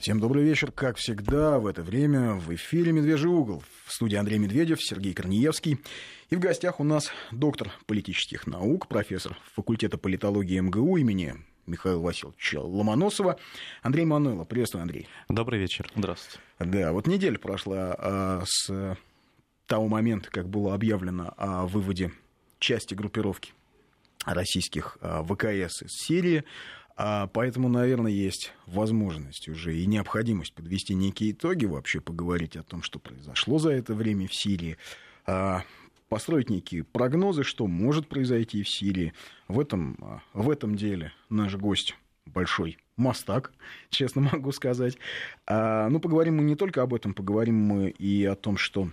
Всем добрый вечер. Как всегда, в это время в эфире «Медвежий угол». В студии Андрей Медведев, Сергей Корнеевский. И в гостях у нас доктор политических наук, профессор факультета политологии МГУ имени Михаила Васильевича Ломоносова. Андрей Мануйлов. Приветствую, Андрей. Добрый вечер. Здравствуйте. Да, вот неделя прошла а, с того момента, как было объявлено о выводе части группировки российских а, ВКС из Сирии. А поэтому, наверное, есть возможность уже и необходимость подвести некие итоги, вообще поговорить о том, что произошло за это время в Сирии, а, построить некие прогнозы, что может произойти в Сирии. В этом, а, в этом деле наш гость большой мастак, честно могу сказать. А, ну, поговорим мы не только об этом, поговорим мы и о том, что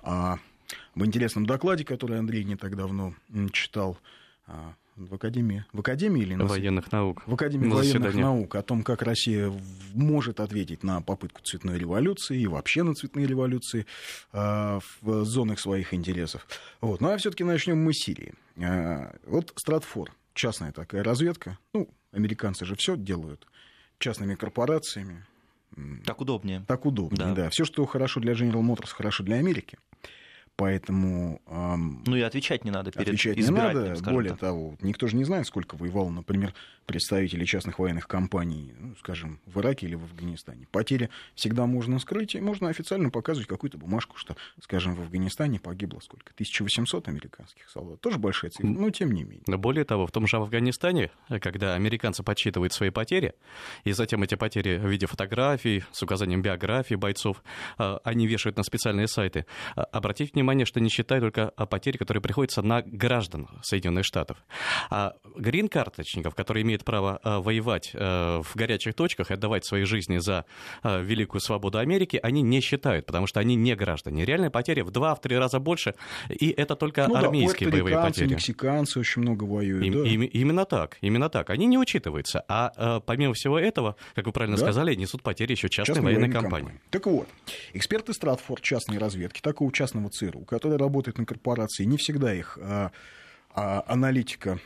а, в интересном докладе, который Андрей не так давно читал, а, в Академии, в Академии или на... военных наук. В Академии на военных наук о том, как Россия может ответить на попытку цветной революции и вообще на цветные революции э, в зонах своих интересов. Вот. Ну а все-таки начнем мы с Сирии. Э, вот Стратфор, частная такая разведка. Ну, американцы же все делают частными корпорациями. Так удобнее. Так удобнее, да. да. Все, что хорошо для General Motors, хорошо для Америки. Поэтому... Эм, ну и отвечать не надо перед Отвечать не надо. Более так. того, никто же не знает, сколько воевал, например, представители частных военных компаний, ну, скажем, в Ираке или в Афганистане. Потери всегда можно скрыть, и можно официально показывать какую-то бумажку, что, скажем, в Афганистане погибло сколько? 1800 американских солдат. Тоже большая цифра, но тем не менее. Но более того, в том же Афганистане, когда американцы подсчитывают свои потери, и затем эти потери в виде фотографий с указанием биографии бойцов, а, они вешают на специальные сайты. А, обратите внимание, что не считают только о потере, которые приходятся на граждан Соединенных Штатов. А грин-карточников, которые имеют право э, воевать э, в горячих точках и отдавать свои жизни за э, великую свободу Америки, они не считают, потому что они не граждане. Реальные потери в два-три раза больше, и это только ну, армейские да, боевые потери. мексиканцы очень много воюют. И, да. и, именно так, именно так. Они не учитываются. А помимо всего этого, как вы правильно да? сказали, несут потери еще частные, частные военные компании. компании. Так вот, эксперты Стратфорд частной разведки, такого частного ЦРУ, который работает на корпорации, не всегда их а, а, аналитика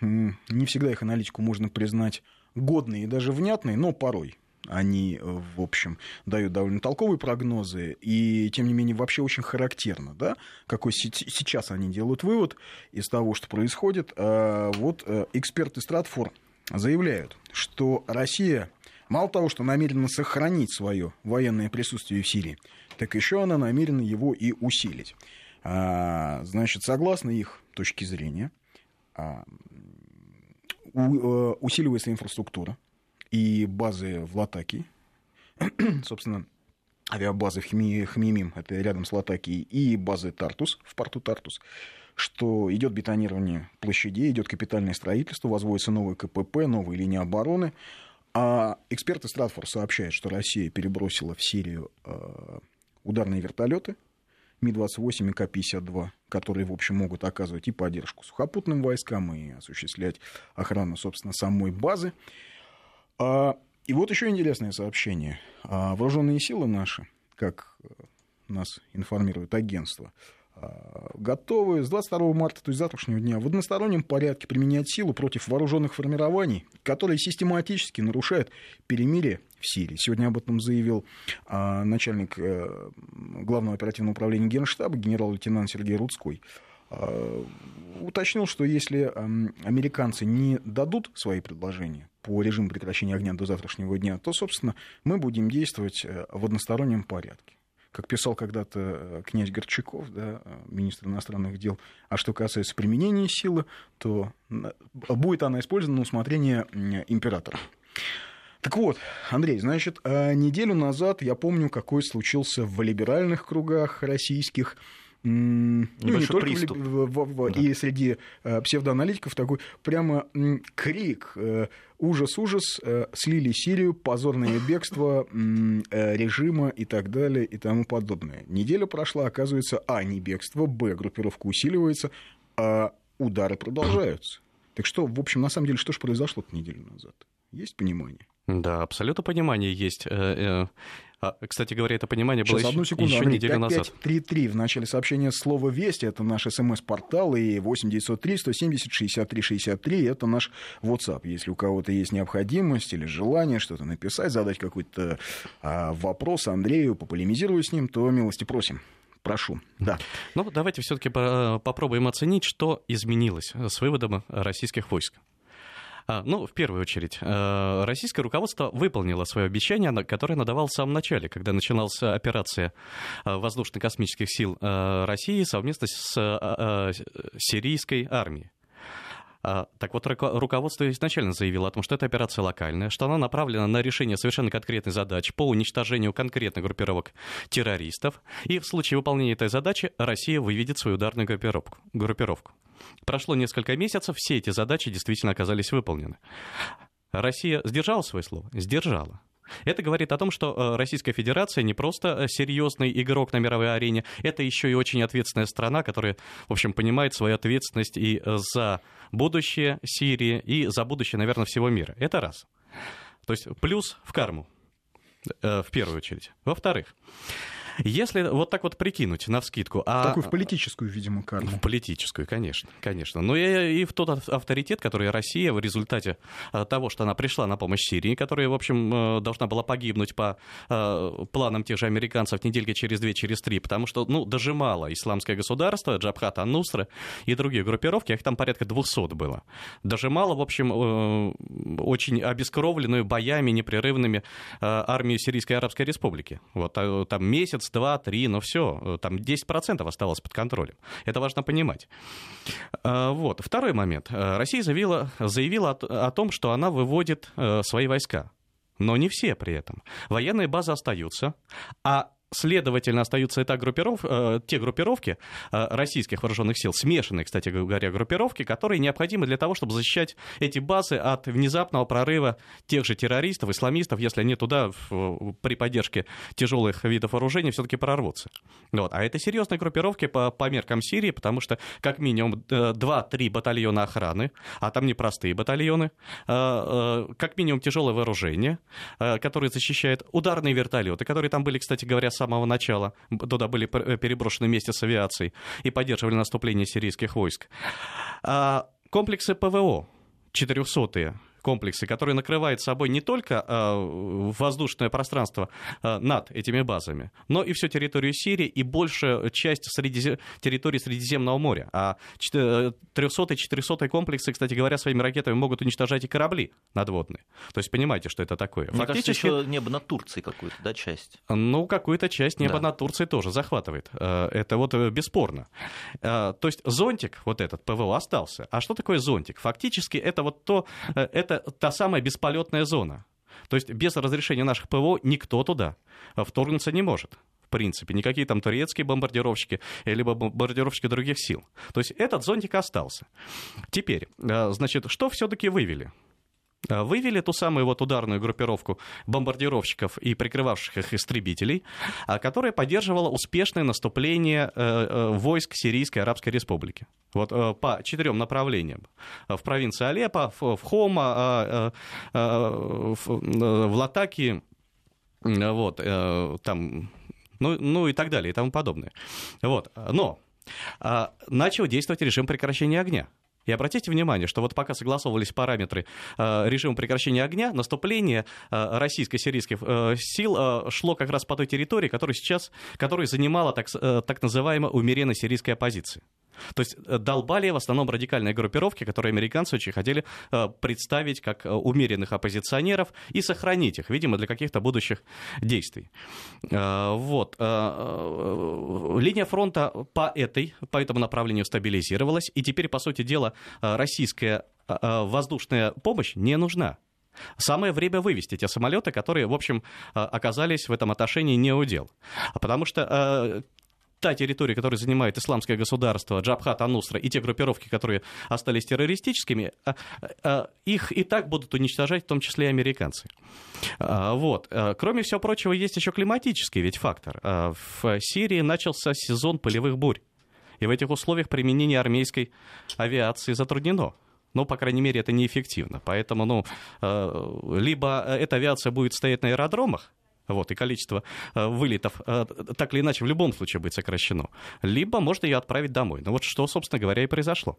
не всегда их аналитику можно признать годной и даже внятной, но порой они, в общем, дают довольно толковые прогнозы, и, тем не менее, вообще очень характерно, да, какой сейчас они делают вывод из того, что происходит. А, вот э, эксперты Стратфор заявляют, что Россия мало того, что намерена сохранить свое военное присутствие в Сирии, так еще она намерена его и усилить. А, значит, согласно их точке зрения, а, Э, усиливается инфраструктура и базы в Латакии. Собственно, авиабазы в Хми, Хмимим, это рядом с Латакией, и базы Тартус, в порту Тартус, что идет бетонирование площадей, идет капитальное строительство, возводятся новые КПП, новые линии обороны. А эксперты Стратфор сообщают, что Россия перебросила в Сирию э, ударные вертолеты Ми-28 и К-52, которые, в общем, могут оказывать и поддержку сухопутным войскам, и осуществлять охрану, собственно, самой базы. А, и вот еще интересное сообщение. А, вооруженные силы наши, как э, нас информирует агентство, готовы с 22 марта, то есть завтрашнего дня, в одностороннем порядке применять силу против вооруженных формирований, которые систематически нарушают перемирие в Сирии. Сегодня об этом заявил а, начальник а, Главного оперативного управления Генштаба генерал-лейтенант Сергей Рудской. А, уточнил, что если а, американцы не дадут свои предложения по режиму прекращения огня до завтрашнего дня, то, собственно, мы будем действовать э, в одностороннем порядке как писал когда-то э, князь Горчаков, да, э, министр иностранных дел. А что касается применения силы, то будет она использована на усмотрение императора. Так вот, Андрей, значит, э, неделю назад, я помню, какой случился в либеральных кругах российских ну, не только приступ. В, в, в, да. и среди э, псевдоаналитиков такой прямо крик, э, ужас, ужас, э, слили Сирию, позорное бегство э, режима и так далее и тому подобное. Неделя прошла, оказывается, а, не бегство, б, группировка усиливается, а удары продолжаются. Так что, в общем, на самом деле, что же произошло неделю назад? Есть понимание? Да, абсолютно понимание есть. Э, э, А, кстати говоря, это понимание было Сейчас, еще, одну секунду, еще Андрей, неделю назад. 5533 в начале сообщения слово «Вести» — это наш смс-портал, и 8903 170 63 63 — это наш WhatsApp. Если у кого-то есть необходимость или желание что-то написать, задать какой-то а, вопрос Андрею, пополемизировать с ним, то милости просим. Прошу. Да. Ну, давайте все-таки попробуем оценить, что изменилось с выводом российских войск. А, ну, в первую очередь, э, российское руководство выполнило свое обещание, которое оно давало в самом начале, когда начиналась операция э, воздушно-космических сил э, России совместно с сирийской армией. А, так вот, руководство изначально заявило о том, что эта операция локальная, что она направлена на решение совершенно конкретной задачи по уничтожению конкретных группировок террористов, и в случае выполнения этой задачи Россия выведет свою ударную группировку. группировку. Прошло несколько месяцев, все эти задачи действительно оказались выполнены. Россия сдержала свое слово? Сдержала. Это говорит о том, что э, Российская Федерация не просто э, серьезный игрок на мировой арене, это еще и очень ответственная страна, которая, в общем, понимает свою ответственность и э, за будущее Сирии, и за будущее, наверное, всего мира. Это раз. То есть плюс в карму, в первую очередь. Во-вторых, если вот так вот прикинуть на вскидку... А... Такую в политическую, видимо, карму. В политическую, конечно, конечно. Но и, и в тот авторитет, который Россия в результате а, того, что она пришла на помощь Сирии, которая, в общем, э, должна была погибнуть по э, планам тех же американцев недельки через две, через три, потому что, ну, дожимало исламское государство, Джабхат Ан-Нусра и другие группировки, их там порядка 200 было. Дожимало, в общем, э, очень обескровленную боями непрерывными армию Сирийской Арабской Республики. Вот там месяц, два, три, но все, э, там 10% осталось под контролем. Это важно понимать. Э, вот. Второй момент. Э, Россия заявила, заявила о, о том, что она выводит свои войска. Но не все при этом. Военные базы остаются, а Следовательно, остаются это группиров, э, те группировки э, российских вооруженных сил, смешанные, кстати говоря, группировки, которые необходимы для того, чтобы защищать эти базы от внезапного прорыва тех же террористов, исламистов, если они туда при поддержке тяжелых видов вооружений все-таки прорвутся. Вот. А это серьезные группировки по, по меркам Сирии, потому что как минимум 2-3 э, батальона охраны, а там непростые батальоны, как минимум тяжелое вооружение, которое защищает ударные вертолеты, которые там были, кстати говоря, самого начала. Туда были э, переброшены вместе с авиацией и поддерживали наступление сирийских войск. А комплексы ПВО 400 комплексы, которые накрывают собой не только э, воздушное пространство э, над этими базами, но и всю территорию Сирии и большая часть средизе... территории Средиземного моря. А 300-400 комплексы, кстати говоря, своими ракетами могут уничтожать и корабли надводные. То есть понимаете, что это такое. Мне Фактически... кажется, еще небо над Турцией какую-то, да, часть? Ну, какую-то часть неба да. над Турцией тоже захватывает. Э, это вот бесспорно. То есть зонтик, вот этот ПВО, остался. А что такое зонтик? Фактически это вот то, это та самая бесполетная зона. То есть без разрешения наших ПВО никто туда вторгнуться не может. В принципе, никакие там турецкие бомбардировщики, либо бомбардировщики других сил. То есть этот зонтик остался. Теперь, э, значит, что все-таки вывели? Э, вывели ту самую вот ударную группировку бомбардировщиков и прикрывавших их истребителей, а, которая поддерживала успешное наступление э, э, войск Сирийской Арабской Республики. Вот по четырем направлениям. В провинции Алеппо, в Хома, а, в Латаки, вот, там, ну, ну и так далее и тому подобное. Вот. Но а, начал действовать режим прекращения огня. И обратите внимание, что вот пока согласовывались параметры э, режима прекращения огня, наступление э, российско-сирийских э, сил шло как раз по той территории, которую сейчас, которую занимала так, так называемая умеренно сирийская оппозиция. То есть э, долбали в основном радикальные группировки, которые американцы очень хотели э, представить как э, умеренных оппозиционеров и сохранить их, видимо, для каких-то будущих действий. Вот. Линия фронта по, этой, по этому направлению стабилизировалась, и теперь, по сути дела, российская воздушная помощь не нужна. Самое время вывести те самолеты, которые, в общем, оказались в этом отношении не удел. Потому что та территория, которую занимает исламское государство, Джабхат, Анусра и те группировки, которые остались террористическими, а, а, их и так будут уничтожать, в том числе и американцы. А, вот. Кроме всего прочего, есть еще климатический ведь фактор. В Сирии начался сезон полевых бурь. И в этих условиях применение армейской авиации затруднено. Ну, по крайней мере, это неэффективно. Поэтому, ну, либо эта авиация будет стоять на аэродромах, вот, и количество э, вылетов э, так или иначе в любом случае будет сокращено, либо можно ее отправить домой. Ну вот что, собственно говоря, и произошло.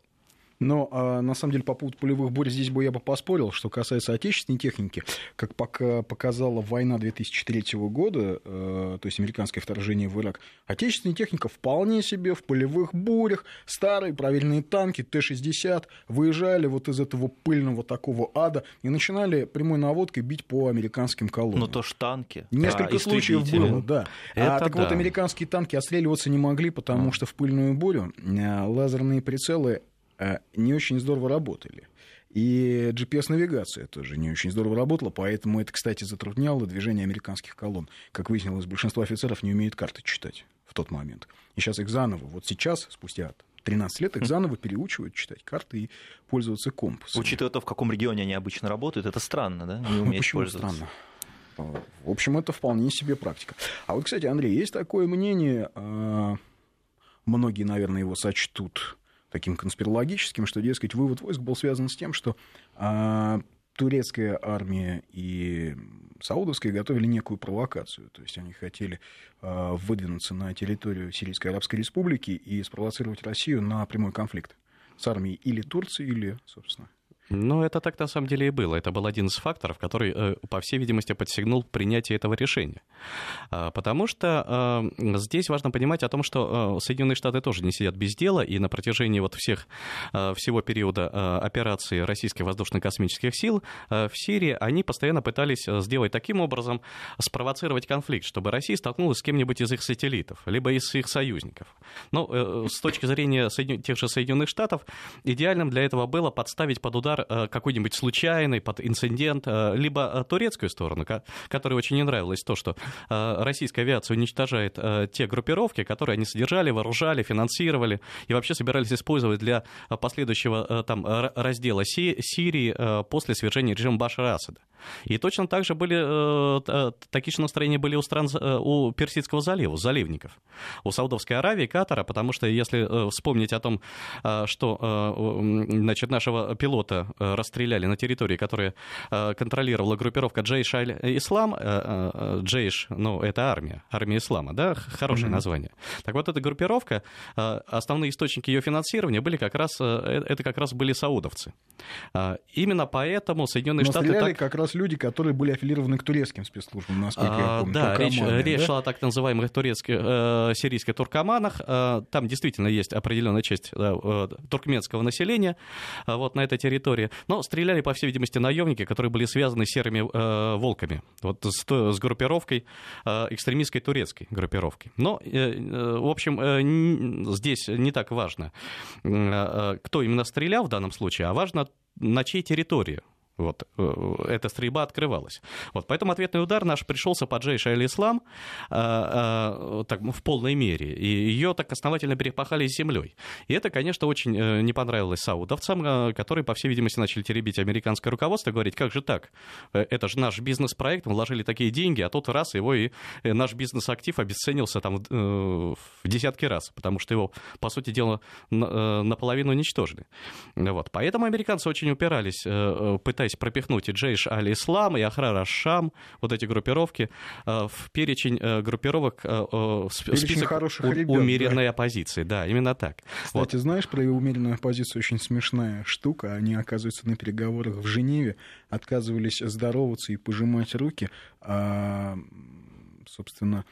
Но а, на самом деле по поводу полевых бурь здесь бы я бы поспорил, что касается отечественной техники, как пока показала война 2003 года, э, то есть американское вторжение в Ирак, отечественная техника вполне себе в полевых бурях, старые проверенные танки Т-60 выезжали вот из этого пыльного такого ада и начинали прямой наводкой бить по американским колоннам. Ну то ж танки. Несколько а, случаев было, да. Это а так да. вот американские танки отстреливаться не могли, потому А. что в пыльную бурю э, лазерные прицелы э, не очень здорово работали. И GPS-навигация тоже не очень здорово работала, поэтому это, кстати, затрудняло движение американских колонн. Как выяснилось, большинство офицеров не умеют карты читать в тот момент. И сейчас их заново, вот сейчас, спустя 13 лет, их заново переучивают читать карты и пользоваться компасом. Учитывая то, в каком регионе они обычно работают, это странно, да? Не Ну, уметь почему пользоваться. странно? А, В общем, это вполне себе практика. А вот, кстати, Андрей, есть такое мнение, а, многие, наверное, его сочтут таким конспирологическим, что, дескать, вывод войск был связан с тем, что а, турецкая армия и саудовская готовили некую провокацию. То есть они хотели а, выдвинуться на территорию Сирийской Арабской Республики и спровоцировать Россию на прямой конфликт с армией или Турции, или, собственно, Ну, это так на самом деле и было. Это был один из факторов, который, э, по всей видимости, подстегнул принятие этого решения. А, Потому что э, здесь важно понимать о том, что э, Соединенные Штаты тоже не сидят без дела, и на протяжении вот всех, всего периода операции российских воздушно-космических сил в Сирии они постоянно пытались сделать таким образом, спровоцировать конфликт, чтобы Россия столкнулась с кем-нибудь из их сателлитов, либо из их союзников. Но с точки зрения тех же Соединенных Штатов, идеальным для этого было подставить под удар э, какой-нибудь случайный, под инцидент, э, либо э, турецкую сторону, ко- которой очень не нравилось то, что российская авиация уничтожает те группировки, которые они содержали, вооружали, финансировали и вообще собирались использовать для последующего там раздела Си- Сирии после свержения режима Башара Асада. И точно так же были, э, такие же настроения были у стран э, у Персидского залива, у заливников, у Саудовской Аравии, Катара, потому что если э, вспомнить о том, что значит, нашего пилота расстреляли на территории, которая контролировала группировка Джейш Аль-Ислам, Джейш, ну, это армия, армия ислама, да, хорошее Мгм. название. Так вот, эта группировка, основные источники ее финансирования были как раз, это как раз были саудовцы. Именно поэтому Соединенные Но Штаты так... как раз люди, которые были аффилированы к турецким спецслужбам, насколько я А, помню. Да, речь, речь да? шла о так называемых турецких, э, сирийских туркоманах. Э, там действительно есть определенная часть э, э, туркменского населения э, вот на этой территории. Но стреляли, по всей видимости, наемники, которые были связаны с серыми э, волками. Вот с, с группировкой, э, экстремистской турецкой группировкой. Но, э, э, в общем, э, здесь не так важно, э, э, кто именно стрелял в данном случае, а важно, на чьей территории вот, э, эта стрельба открывалась. Вот, поэтому ответный удар наш пришелся по Джейш аль-Ислам э, э, так, в полной мере. И ее так основательно перепахали землей. И это, конечно, очень э, не понравилось саудовцам, э, которые, по всей видимости, начали теребить американское руководство, говорить, как же так? Э, Это же наш бизнес-проект, мы вложили такие деньги, а тут раз его и э, наш бизнес-актив обесценился там э, в десятки раз, потому что его, по сути дела, на- э, наполовину уничтожили. Вот. Поэтому американцы очень упирались, э, э, пытаясь пропихнуть и Джейш аль-Ислам, и Ахрар аш-Шам, вот эти группировки, э, в перечень э, группировок, э, в список хороших у- ребят, умеренной оппозиции. Да, именно так. Кстати, знаешь, про умеренную оппозицию очень смешная штука. Они, оказывается, на переговорах в Женеве отказывались здороваться и пожимать руки, а, собственно,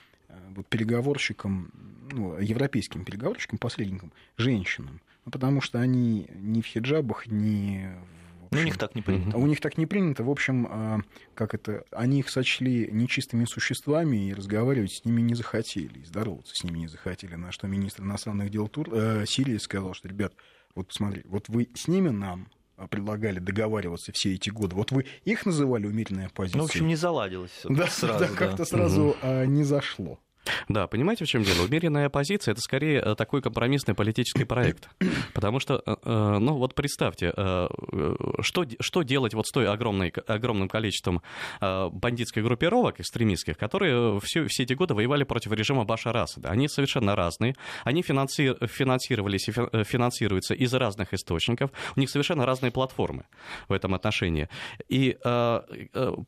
вот переговорщикам, ну, европейским переговорщикам, посредникам, женщинам. Ну, потому что они не в хиджабах, не в Ну, у них так не принято. А У них так не принято. В общем, а, как это, они их сочли нечистыми существами и разговаривать с ними не захотели, и здороваться с ними не захотели. На что министр иностранных дел Тур... э, Сирии сказал, что, ребят, вот посмотри, вот вы с ними нам а, предлагали договариваться все эти годы. Вот вы их называли умеренной оппозицией. Ну, в общем, не заладилось да, сразу. да, да. как-то сразу а, не зашло. Да, понимаете, в чем дело? Умеренная оппозиция это скорее э, такой компромиссный политический проект. Потому что, э, э, ну вот представьте, что, что делать вот с той огромной, огромным количеством бандитских группировок экстремистских, которые все, все эти годы воевали против режима Башара Асада. Они совершенно разные, они финанси, финансировались и финансируются из разных источников, у них совершенно разные платформы в этом отношении. И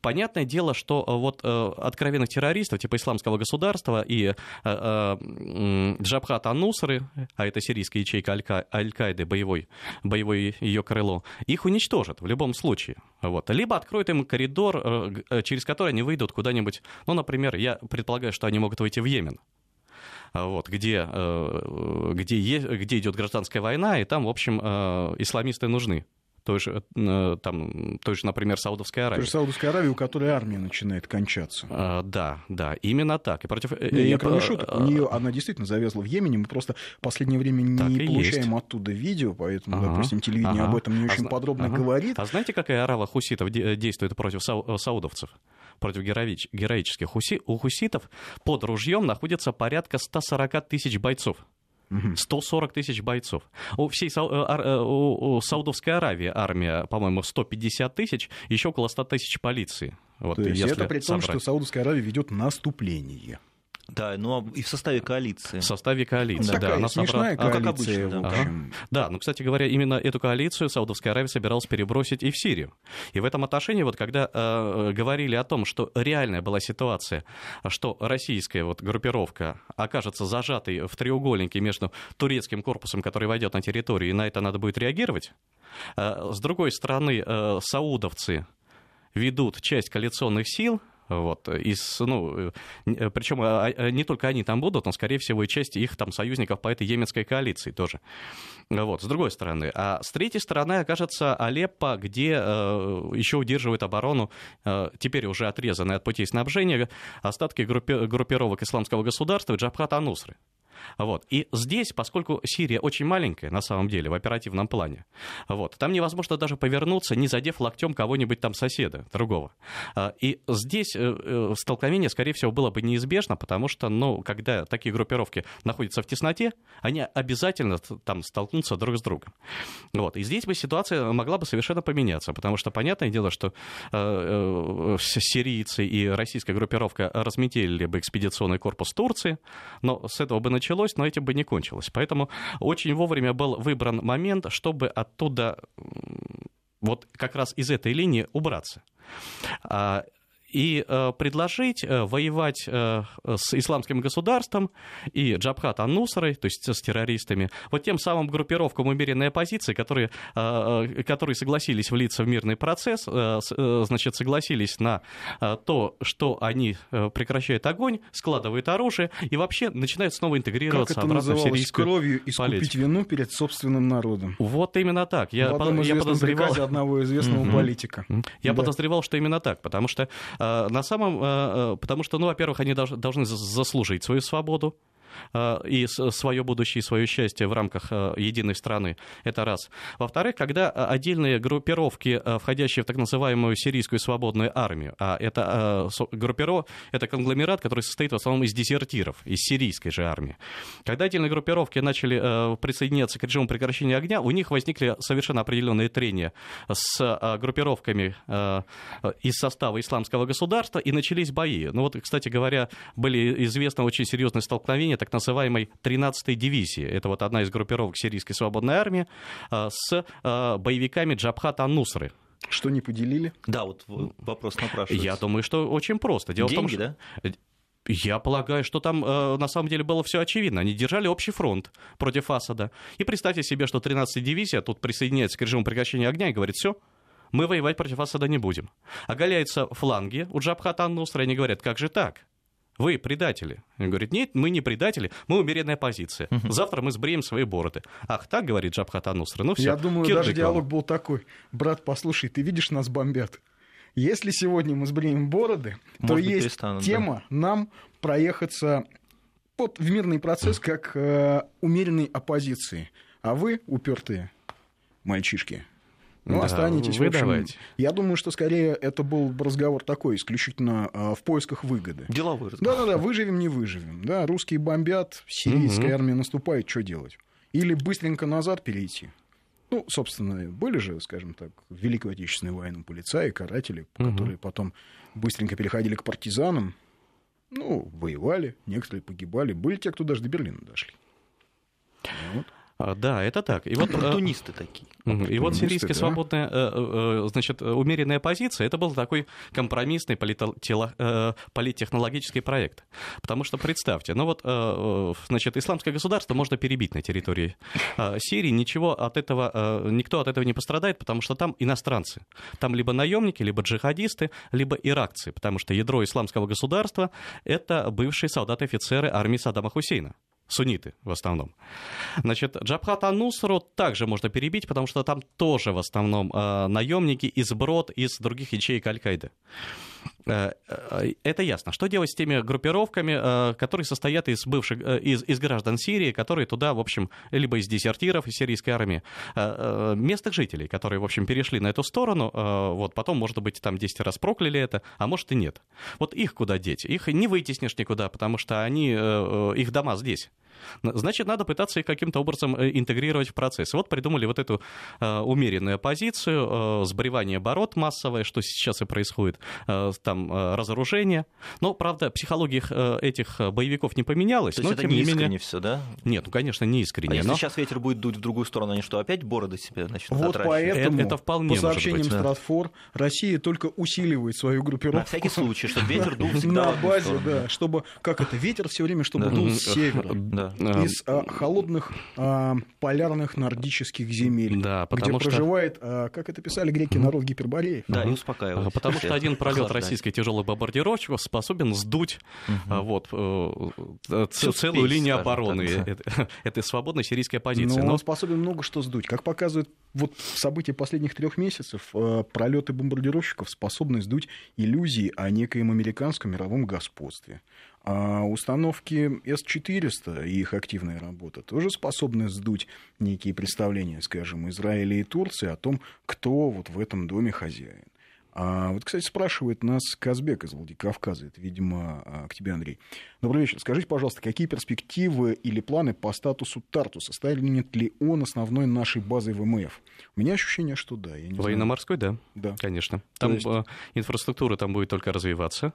понятное дело, что вот откровенных террористов типа исламского государства и э, э, Джабхат Анусры, а это сирийская ячейка Аль-Каиды, боевой, боевое ее крыло, их уничтожат в любом случае. Вот. Либо откроют им коридор, э, через который они выйдут куда-нибудь, ну, например, я предполагаю, что они могут выйти в Йемен вот, где, где, где идет гражданская война, и там, в общем, исламисты нужны той же, э, там, той же, например, Саудовской Аравии. Той же Саудовской Аравии, у которой армия начинает кончаться. А, да, да, именно так. И против... Э, не, я кроме шуток, у нее она действительно завязла в Йемене, мы просто в последнее время не получаем есть. оттуда видео, поэтому, ага, допустим, телевидение ага. об этом не очень а, подробно ага. говорит. А знаете, какая арава хуситов действует против сау- саудовцев? Против героич- героических хуси- у хуситов под ружьем находится порядка 140 тысяч бойцов. 140 тысяч бойцов. У всей. Э, э, у Саудовской Аравии армия, по-моему, 150 тысяч, еще около 100 тысяч полиции. Вот, То есть это при том, собрать. что Саудовская Аравия ведет наступление. Да, но и в составе коалиции. В составе коалиции, да. Она собрала... коалиция, а, как обычно, да. Ага. Да, ну, кстати говоря, именно эту коалицию Саудовская Аравия собиралась перебросить и в Сирию. И в этом отношении, вот когда э, говорили о том, что реальная была ситуация, что российская вот группировка окажется зажатой в треугольнике между турецким корпусом, который войдет на территорию, и на это надо будет реагировать, э, с другой стороны, э, саудовцы ведут часть коалиционных сил, вот, из, ну, э, причем а, а, не только они там будут, но, скорее всего, и часть их там союзников по этой йеменской коалиции тоже. Вот, с другой стороны. А с третьей стороны окажется Алеппо, где э, еще удерживает оборону, э, теперь уже отрезанные от путей снабжения, остатки группи- группировок исламского государства Джабхат Анусры. Вот. И здесь, поскольку Сирия очень маленькая, на самом деле, в оперативном плане, вот, там невозможно даже повернуться, не задев локтем кого-нибудь там соседа, другого. А, и здесь э, э, столкновение, скорее всего, было бы неизбежно, потому что, ну, когда такие группировки находятся в тесноте, они обязательно там столкнутся друг с другом. Вот. И здесь бы ситуация могла бы совершенно поменяться, потому что, понятное дело, что э, сирийцы и российская группировка разметили бы экспедиционный корпус Турции, но с этого бы началось началось, но этим бы не кончилось. Поэтому очень вовремя был выбран момент, чтобы оттуда вот как раз из этой линии убраться. И э, предложить э, воевать э, с исламским государством и Джабхат Ан-Нусрой, то есть с террористами, вот тем самым группировкам умеренной оппозиции, которые, которые согласились влиться в мирный процесс, значит, согласились на то, что они прекращают огонь, складывают оружие и вообще начинают снова интегрироваться как это обратно в сирийскую кровью искупить политику. вину перед собственным народом. Вот именно так. Я, по, я подозревал... одного известного mm-hmm. политика. Я да. подозревал, что именно так, потому что на самом, э, э, потому что, ну, во-первых, они должны заслужить свою свободу, Э, и свое будущее, и свое счастье в рамках э, единой страны. Это раз. Во-вторых, когда э, отдельные группировки, входящие в так называемую сирийскую свободную армию, а это группировка, это конгломерат, который состоит в основном из дезертиров, из сирийской же армии. Когда отдельные группировки начали присоединяться к режиму прекращения огня, у них возникли совершенно определенные трения с группировками из состава исламского государства, и начались бои. Ну вот, кстати говоря, были известны очень серьезные столкновения, так называемой 13-й дивизии. Это вот одна из группировок сирийской свободной армии а, с а, боевиками Джабхата Нусры. Что не поделили? Да, вот вопрос напрашивается. Я думаю, что очень просто. Дело Деньги, в том, что... да? Я полагаю, что там э, на самом деле было все очевидно. Они держали общий фронт против Асада. И представьте себе, что 13-я дивизия тут присоединяется к режиму прекращения огня и говорит, все, мы воевать против Асада не будем. Оголяются фланги у Джабхата Нусра, и они говорят, как же так? Вы предатели. Он говорит, нет, мы не предатели, мы умеренная позиция. Завтра мы сбреем свои бороды. Ах, так говорит Джабхат Анусра. Ну, все, Я думаю, даже диалог был такой. Брат, послушай, ты видишь, нас бомбят. Если сегодня мы сбреем бороды, Может то есть тема да. нам проехаться вот в мирный процесс как э, умеренной оппозиции. А вы, упертые мальчишки, Ну, да, останетесь вы в общем, давайте. Я думаю, что скорее это был разговор такой, исключительно э, в поисках выгоды. Деловой разговор. Да-да-да, выживем, не выживем. Да, русские бомбят, сирийская угу. армия наступает, что делать? Или быстренько назад перейти. Ну, собственно, были же, скажем так, в Великой Отечественной войне полицаи, каратели, угу. которые потом быстренько переходили к партизанам. Ну, воевали, некоторые погибали. Были те, кто даже до Берлина дошли. Вот. А, да, это так. И вот, Оппортунисты такие. И вот сирийская да? свободная, э, э, значит, умеренная позиция, это был такой компромиссный э, политтехнологический проект. Потому что представьте, ну вот, значит, исламское государство можно перебить на территории Сирии, ничего от этого, никто от этого не пострадает, потому что там иностранцы. Там либо наемники, либо джихадисты, либо иракцы, потому что ядро исламского государства — это бывшие солдаты-офицеры армии Саддама Хусейна сунниты в основном. Значит, Джабхат Анусру также можно перебить, потому что там тоже в основном э, наемники из Брод, из других ячеек Аль-Каиды. Э, э, это ясно. Что делать с теми группировками, э, которые состоят из бывших, из, из граждан Сирии, которые туда, в общем, либо из дезертиров из сирийской армии, местных жителей, которые, в общем, перешли на эту сторону, вот, потом, может быть, там 10 раз прокляли это, а может и нет. Вот их куда деть? Их не вытеснишь никуда, потому что они, их дома здесь. Значит, надо пытаться их каким-то образом э, интегрировать в процесс. Вот придумали вот эту э, умеренную позицию, э, сбривание оборот массовое, что сейчас и происходит, там разоружение. Но, правда, психология этих боевиков не поменялась. То есть но, это тем не не искренне менее... все, да? Нет, ну, конечно, не искренне. А если но... сейчас ветер будет дуть в другую сторону, они что, опять бороды себе начнут Вот поэтому, это, это вполне по сообщениям быть, Стратфор, Россия только усиливает свою группировку. На всякий случай, чтобы ветер дул всегда На базе, да, чтобы, как это, ветер все время, чтобы дул с севера. Из холодных а, полярных нордических земель, да, где проживает, а, как это писали греки, народ Гипербореев. Да, и успокаивает. Потому что один пролет российской тяжелой бомбардировщиков способен сдуть угу. вот, э, целую линию обороны этой свободной сирийской оппозиции. Но он способен много что сдуть. Как показывает вот события последних трех месяцев, э, пролеты бомбардировщиков способны сдуть иллюзии о некоем американском мировом господстве. А установки С-400 и их активная работа тоже способны сдуть некие представления, скажем, Израиля и Турции о том, кто вот в этом доме хозяин. А вот, кстати, спрашивает нас Казбек из Владикавказа. Это, видимо, а, к тебе, Андрей. Добрый вечер. Скажите, пожалуйста, какие перспективы или планы по статусу Тартуса? Станет ли он основной нашей базой ВМФ? У меня ощущение, что да. Военно-морской, да. Да. Конечно. Там есть... А, инфраструктура там будет только развиваться.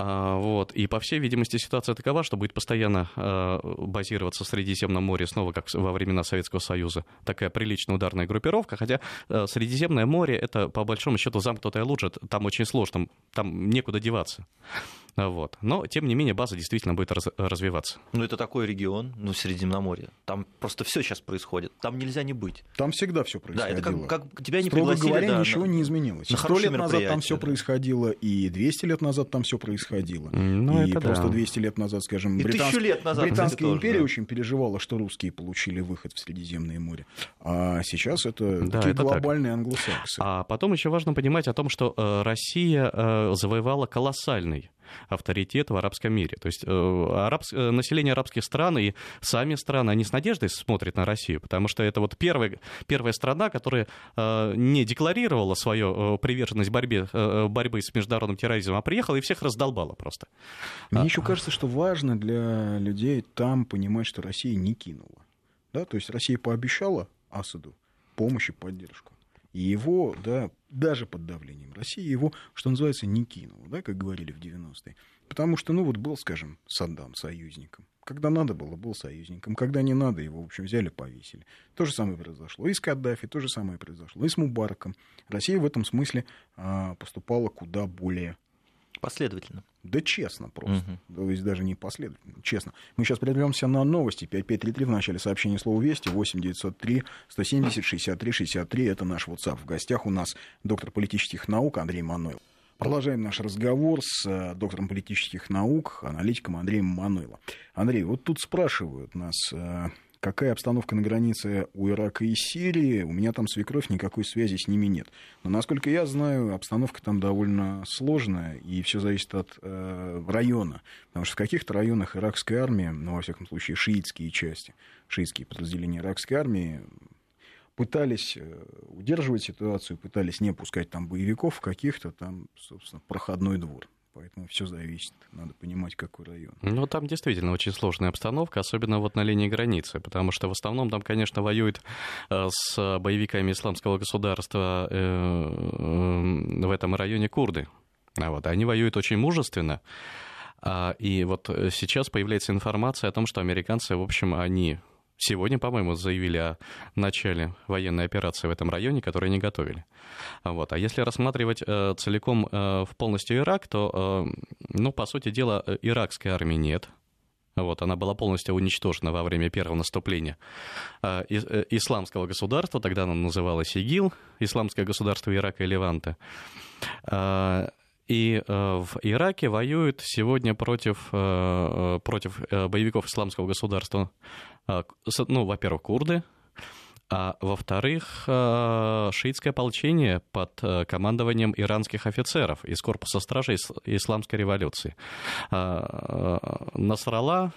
А, вот. И, по всей видимости, ситуация такова, что будет постоянно э, базироваться в Средиземном море, снова как во времена Советского Союза, такая приличная ударная группировка, хотя э, Средиземное море — это, по большому счету, замкнутая лужа, там очень сложно, там некуда деваться. Вот. Но, тем не менее, база действительно будет раз, развиваться. Ну, это такой регион, ну, Средиземноморье. Там просто все сейчас происходит. Там нельзя не быть. Там всегда все происходило. Да, это как, как тебя не Строго пригласили. говоря, да, ничего на, не изменилось. Сто лет назад там все происходило, и 200 лет назад там все происходило. Ну, и это просто да. 200 лет назад, скажем, и британс... лет назад, Британская кстати, империя тоже, да. очень переживала, что русские получили выход в Средиземное море. А сейчас это да, такие это глобальные так. англосаксы. А потом еще важно понимать о том, что э, Россия э, завоевала колоссальный авторитет в арабском мире. То есть э, арабс... Э, население арабских стран и сами страны, они с надеждой смотрят на Россию, потому что это вот первая, первая страна, которая э, не декларировала свою приверженность борьбе, борьбы с международным терроризмом, а приехала и всех раздолбала просто. Мне а... еще кажется, что важно для людей там понимать, что Россия не кинула. Да? То есть Россия пообещала Асаду помощь и поддержку. И его, да, даже под давлением России, его, что называется, не кинул, да, как говорили в 90-е. Потому что, ну, вот был, скажем, Саддам союзником. Когда надо было, был союзником. Когда не надо, его, в общем, взяли, повесили. То же самое произошло и с Каддафи, то же самое произошло и с Мубараком. Россия в этом смысле а, поступала куда более Последовательно. Да честно просто. Угу. То есть даже не последовательно, честно. Мы сейчас прервемся на новости. 5533 в начале сообщения слова «Вести», 8903 170 63 63. Это наш WhatsApp. В гостях у нас доктор политических наук Андрей Манойл. Продолжаем наш разговор с э, доктором политических наук, аналитиком Андреем Манойло. Андрей, вот тут спрашивают нас, э, какая обстановка на границе у Ирака и Сирии. У меня там свекровь, никакой связи с ними нет. Но, насколько я знаю, обстановка там довольно сложная, и все зависит от э, района. Потому что в каких-то районах иракская армия, ну, во всяком случае, шиитские части, шиитские подразделения иракской армии, пытались э, удерживать ситуацию, пытались не пускать там боевиков каких-то, там, собственно, проходной двор. Поэтому все зависит. Надо понимать, какой район. Ну, там действительно очень сложная обстановка, особенно вот на линии границы, потому что в основном там, конечно, воюют э, с боевиками исламского государства э, в этом районе курды. А вот, они воюют очень мужественно. А, и вот сейчас появляется информация о том, что американцы, в общем, они Сегодня, по-моему, заявили о начале военной операции в этом районе, которую они готовили. Вот. А если рассматривать э, целиком э, в полностью Ирак, то, э, ну, по сути дела, э, иракской армии нет. Вот, она была полностью уничтожена во время первого наступления э, э, исламского государства, тогда оно называлось ИГИЛ, Исламское государство Ирака и Леванта. И в Ираке воюют сегодня против, против боевиков исламского государства ну, во-первых, курды, а во-вторых, э, шиитское ополчение под э, командованием иранских офицеров из корпуса стражей исламской революции. А, э, Насрала,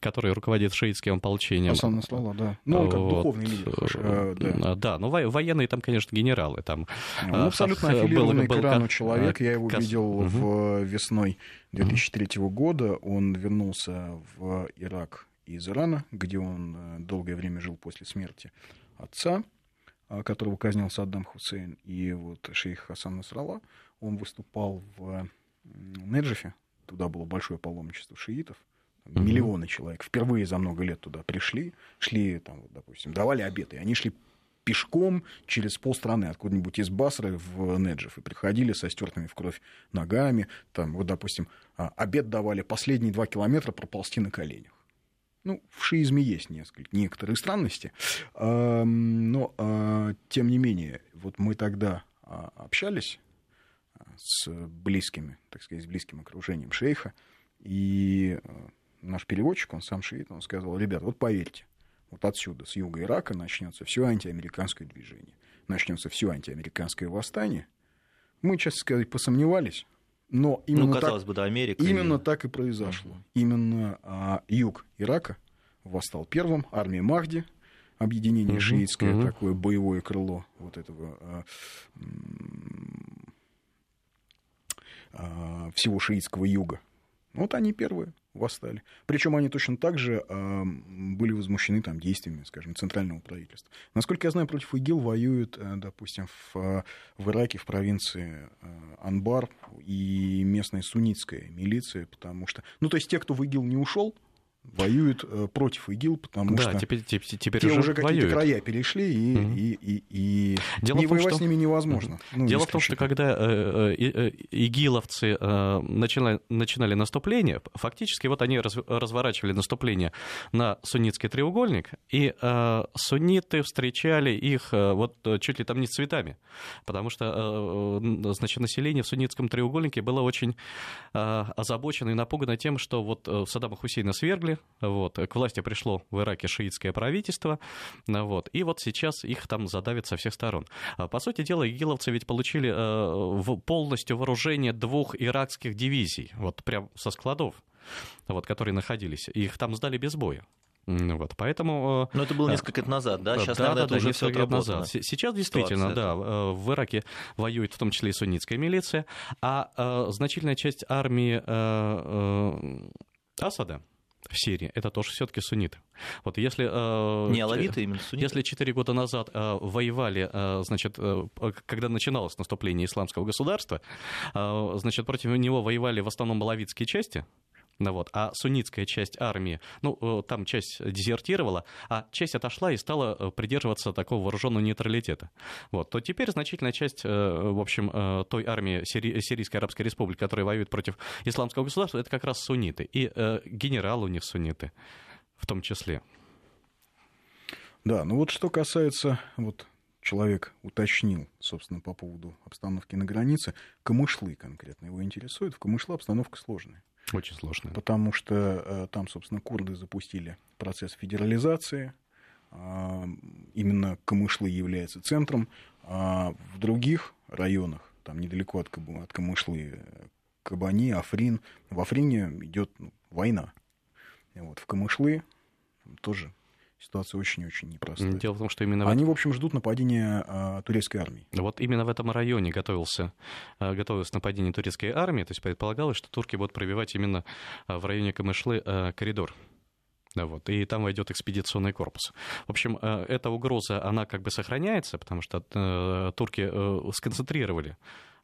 который руководит шиитским ополчением. Асан Насрала, да. Ну, он как вот. духовный лидер. Да. да, но военные там, конечно, генералы. Там, он абсолютно аффилированный был, к Ирану человек. Я его видел в весной 2003 года. Он вернулся в Ирак из Ирана, где он э, долгое время жил после смерти отца, а, которого казнил Саддам Хусейн, и вот шейх Хасан Насрала, он выступал в Неджифе, туда было большое паломничество шиитов, миллионы человек. Впервые за много лет туда пришли, шли, там, вот, допустим, давали обеты, они шли пешком через полстраны, откуда-нибудь из Басры в Неджев, и приходили со стертыми в кровь ногами, там, вот, допустим, а, обед давали последние два километра проползти на коленях. Ну, в шиизме есть несколько, некоторые странности, но, а, тем не менее, вот мы тогда а, общались а, с близкими, так сказать, с близким окружением шейха, и наш переводчик, он сам шиит, он сказал, ребят, вот поверьте, вот отсюда, с юга Ирака, начнется все антиамериканское движение, начнется все антиамериканское восстание. Мы, честно сказать, посомневались, но именно, ну, казалось так, бы, да, Америка именно и... так и произошло. Угу. Именно а, юг Ирака восстал первым, армия Махди, объединение угу, шиитское, угу. такое боевое крыло вот этого а, а, всего шиитского юга. Вот они первые восстали. Причем они точно так же э, были возмущены там, действиями, скажем, центрального правительства. Насколько я знаю, против ИГИЛ воюют, э, допустим, в, в Ираке, в провинции э, Анбар и местная суннитская милиция, потому что... Ну, то есть те, кто в ИГИЛ не ушел, воюют э, против ИГИЛ, потому да, что теперь, теперь, теперь те уже, уже какие-то края перешли, и, угу. и, и, и Дело не том, воевать что... с ними невозможно. Ну, Дело в том, что когда э, э, игиловцы начинали, начинали наступление, фактически вот они раз, разворачивали наступление на суннитский треугольник, и сунниты встречали их вот чуть ли там не с цветами, потому что значит, население в суннитском треугольнике было очень озабочено и напугано тем, что вот Саддама Хусейна свергли, вот, к власти пришло в Ираке шиитское правительство, вот, и вот сейчас их там задавят со всех сторон. А, по сути дела, игиловцы ведь получили э, полностью вооружение двух иракских дивизий, вот прям со складов, вот, которые находились, их там сдали без боя. Вот, поэтому... Э, Но это было несколько лет назад, да? Сейчас, да, наверное, да, это уже все лет назад. Сейчас действительно, ситуация. да, э, в Ираке воюет в том числе и суннитская милиция, а, а значительная часть армии а, а, Асада, в Сирии, это тоже все-таки сунниты. Вот если... Э, Не алавиты, именно сунниты. Если четыре года назад э, воевали, э, значит, когда начиналось наступление исламского государства, значит, против него воевали в основном алавитские части, ну вот. А суннитская часть армии, ну, э, там часть дезертировала, а часть отошла и стала э, придерживаться такого вооруженного нейтралитета. Вот. То теперь значительная часть, э, в общем, той армии Сирийской Арабской Республики, которая воюет против исламского государства, это как раз сунниты. И генералы у них сунниты в том числе. Да, ну вот что касается вот человек уточнил, собственно, по поводу обстановки на границе, Камышлы конкретно его интересует. В Камышлы обстановка сложная. Очень сложно. Потому что э, там, собственно, курды запустили процесс федерализации. Э, именно Камышлы является центром. А в других районах, там недалеко от, от Камышлы, Кабани, Африн, в Африне идет ну, война. Вот, в Камышлы тоже Ситуация очень-очень непростая. Дело в том, что именно... Они, в общем, ждут нападения э, турецкой армии. Вот именно в этом районе готовился, э, готовилось нападение турецкой армии, то есть предполагалось, что турки будут пробивать именно э, в районе Камышлы э, коридор. Да, вот, и там войдет экспедиционный корпус. В общем, эта угроза, она как бы сохраняется, потому что э, турки э, сконцентрировали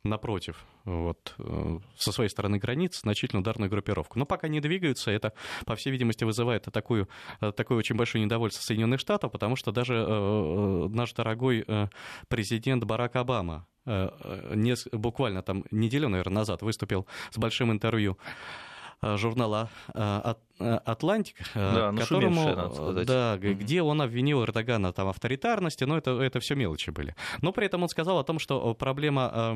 напротив, вот, э, со своей стороны границ, значительно ударную группировку. Но пока не двигаются, это, по всей видимости, вызывает такую, э, такое очень большое недовольство Соединенных Штатов, потому что даже э, наш дорогой президент Барак Обама не, буквально там неделю, наверное, назад выступил с большим интервью Э, журнала э, э, «Атлантик», да, которому, надо сказать. Да, mm-hmm. где он обвинил Эрдогана там, авторитарности, но это, это все мелочи были. Но при этом он сказал о том, что проблема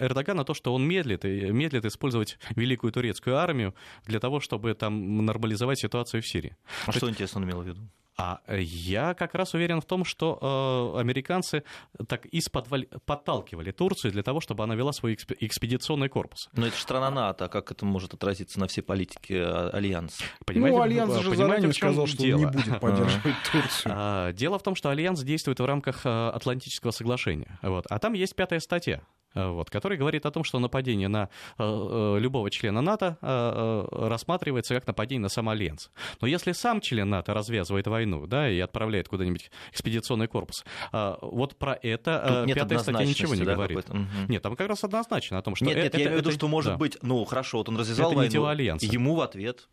Эрдогана то, что он медлит, и медлит использовать великую турецкую армию для того, чтобы там нормализовать ситуацию в Сирии. А то что, есть... интересно, он имел в виду? А я как раз уверен в том, что э, американцы так из-под подталкивали Турцию для того, чтобы она вела свой экспедиционный корпус. Но это же страна НАТО, а как это может отразиться на всей политике а, Альянса? Понимаете, ну, Альянс же заранее сказал, что дело? он не будет поддерживать Турцию. А, дело в том, что Альянс действует в рамках э, Атлантического соглашения. Вот. А там есть пятая статья Э, вот, который говорит о том, что нападение на э, э, любого члена НАТО рассматривается как нападение на сам Альянс. Но если сам член НАТО развязывает войну да, и отправляет куда-нибудь экспедиционный корпус, вот про это Тут пятая статья ничего не да, говорит. Угу. Нет, там как раз однозначно о том, что нет, это, нет, я это, имею в виду, что может да. быть, ну хорошо, вот он развязал это войну, ему в ответ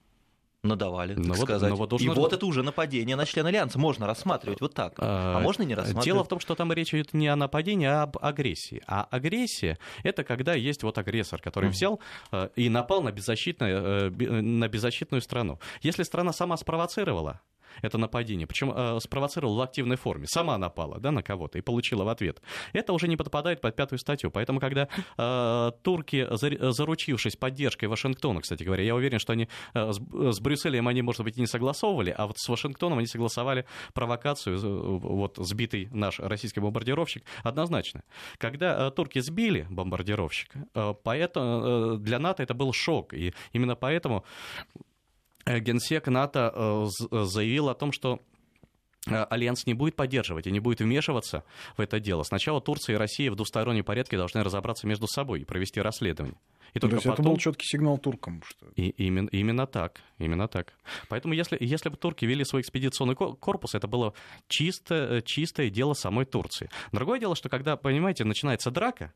надавали, но так вот, сказать. Но вот должен... И вот это уже нападение на члена Альянса. Можно рассматривать вот так. А, а можно не рассматривать? Дело в том, что там речь идет не о нападении, а об агрессии. А агрессия — это когда есть вот агрессор, который взял э, и напал на, беззащитную, э, на беззащитную страну. Если страна сама спровоцировала, это нападение, причем э, спровоцировала в активной форме, сама напала да, на кого-то и получила в ответ. Это уже не подпадает под пятую статью. Поэтому, когда э, турки, заручившись поддержкой Вашингтона, кстати говоря, я уверен, что они э, с, с Брюсселем они, может быть, не согласовывали, а вот с Вашингтоном они согласовали провокацию, вот сбитый наш российский бомбардировщик, однозначно. Когда э, турки сбили бомбардировщик, э, поэтому э, для НАТО это был шок, и именно поэтому Э, генсек НАТО э, э, заявил о том, что Альянс не будет поддерживать и не будет вмешиваться в это дело. Сначала Турция и Россия в двустороннем порядке должны разобраться между собой и провести расследование. И только То есть потом... это был четкий сигнал туркам. Что... И, именно, именно так, именно так. Поэтому если, если бы турки вели свой экспедиционный корпус, это было чисто, чистое дело самой Турции. Другое дело, что когда, понимаете, начинается драка,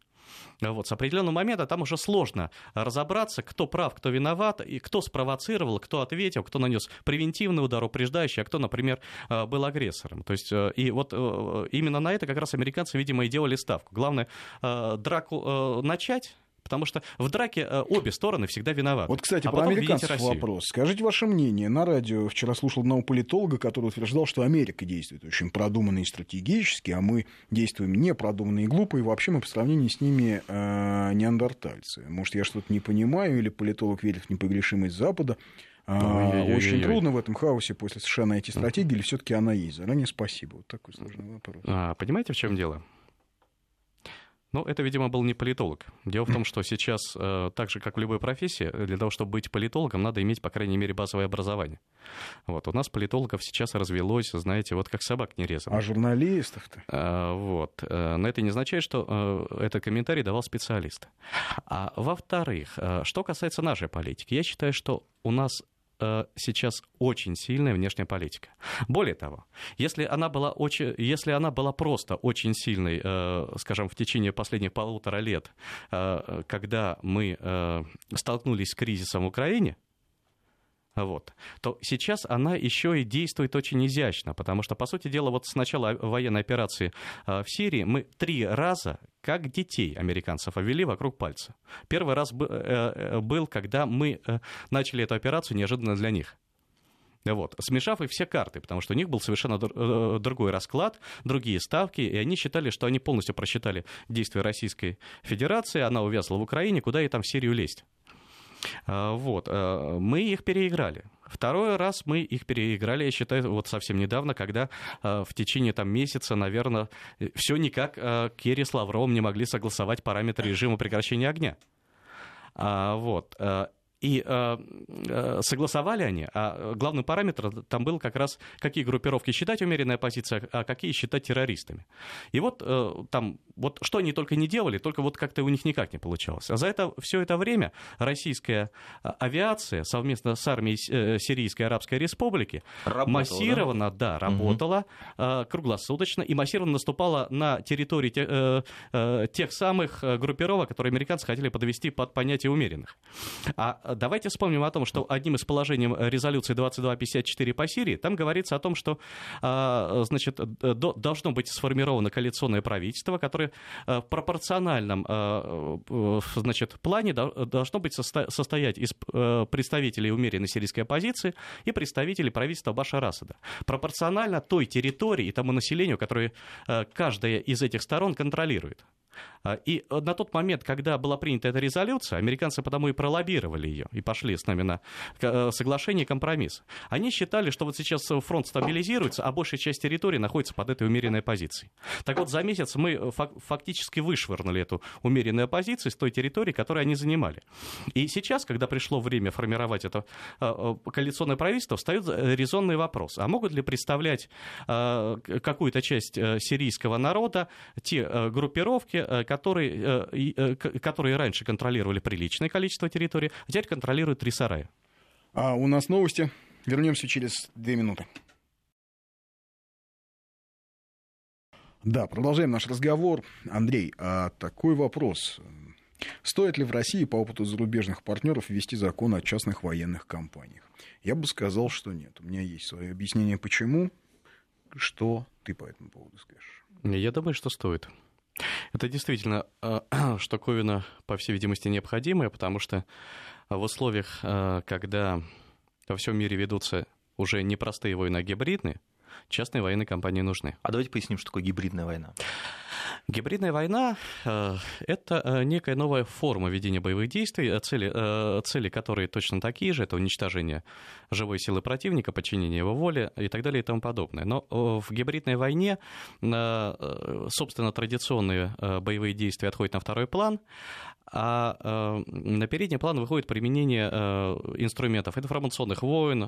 вот, с определенного момента там уже сложно разобраться, кто прав, кто виноват, и кто спровоцировал, кто ответил, кто нанес превентивный удар, упреждающий, а кто, например, э, был агрессором. То есть, э, и вот э, именно на это как раз американцы, видимо, и делали ставку. Главное, драку начать, Потому что в драке э, обе стороны всегда виноваты. Вот, кстати, а про американцев вопрос. Скажите ваше мнение. На радио вчера слушал одного политолога, который утверждал, что Америка действует очень продуманно и стратегически, а мы действуем непродуманно и глупо, и вообще мы по сравнению с ними э, неандертальцы. Может, я что-то не понимаю, или политолог верит в непогрешимость Запада. А, очень трудно в этом хаосе после США найти стратегию, или все-таки она есть? Заранее спасибо. Вот такой сложный вопрос. А, понимаете, в чем дело? Ну, это, видимо, был не политолог. Дело в том, что сейчас, э, так же, как в любой профессии, для того, чтобы быть политологом, надо иметь, по крайней мере, базовое образование. Вот. У нас политологов сейчас развелось, знаете, вот как собак не резано. А журналистов-то? А, вот. Э, но это не означает, что э, этот комментарий давал специалист. А во-вторых, что касается нашей политики, я считаю, что у нас Э, сейчас очень сильная внешняя политика. Более того, если она была, очень, если она была просто очень сильной, э, скажем, в течение последних полутора лет, э, когда мы столкнулись с кризисом в Украине, вот, то сейчас она еще и действует очень изящно, потому что, по сути дела, вот с начала военной операции в Сирии мы три раза как детей американцев обвели вокруг пальца. Первый раз э, э, был, когда мы э, начали эту операцию неожиданно для них. Вот, смешав их все карты, потому что у них был совершенно другой расклад, другие ставки, и они считали, что они полностью просчитали действия Российской Федерации, она увязла в Украине, куда ей там в Сирию лезть. А, вот, мы их переиграли. Второй раз мы их переиграли, я считаю, вот совсем недавно, когда э, в течение там, месяца, наверное, все никак э, Керри с Лавровым не могли согласовать параметры режима прекращения огня. А, вот. Э, и э, согласовали они, а главный параметр там был как раз, какие группировки считать умеренной оппозицией, а какие считать террористами. И вот там, вот что они только не делали, только вот как-то у них никак не получалось. А за это все это время российская авиация совместно с армией Сирийской Арабской Республики работала, массированно, да, да работала угу. круглосуточно и массированно наступала на территории тех, тех самых группировок, которые американцы хотели подвести под понятие умеренных. А давайте вспомним о том, что одним из положений резолюции 2254 по Сирии, там говорится о том, что а, значит, должно быть сформировано коалиционное правительство, которое в пропорциональном значит, плане должно быть состоять из э, представителей умеренной сирийской оппозиции и представителей правительства Башара Асада. Пропорционально той территории и тому населению, которое э, каждая из этих сторон контролирует. А, и э, на тот момент, когда была принята эта резолюция, американцы потому и пролоббировали ее и пошли с нами на э, соглашение компромисс. Они считали, что вот сейчас фронт стабилизируется, а большая часть территории находится под этой умеренной позицией. Так вот, за месяц мы э, фактически вышвырнули эту умеренную позицию с той территории, которую они занимали. И сейчас, когда пришло время формировать это коалиционное правительство, встает резонный вопрос. А могут ли представлять какую-то часть сирийского народа те группировки, Э, которые, э, э, которые раньше контролировали приличное количество территории, а теперь контролируют три сарая. А у нас новости. Вернемся через две минуты. Да, продолжаем наш разговор. Андрей, а такой вопрос. Стоит ли в России по опыту зарубежных партнеров ввести закон о частных военных компаниях? Я бы сказал, что нет. У меня есть свое объяснение, почему. Что ты по этому поводу скажешь? Я думаю, что стоит. Это действительно э, штуковина, по всей видимости, необходимая, потому что в условиях, э, когда во всем мире ведутся уже не простые войны, а гибридные, частные военные компании нужны. А давайте поясним, что такое гибридная война. Гибридная война э, — это э, некая новая форма ведения боевых действий, э, цели, цели которые точно такие же, это уничтожение живой силы противника, подчинение его воле и так далее и тому подобное. Но в гибридной войне, собственно, традиционные боевые действия отходят на второй план, а на передний план выходит применение инструментов информационных войн,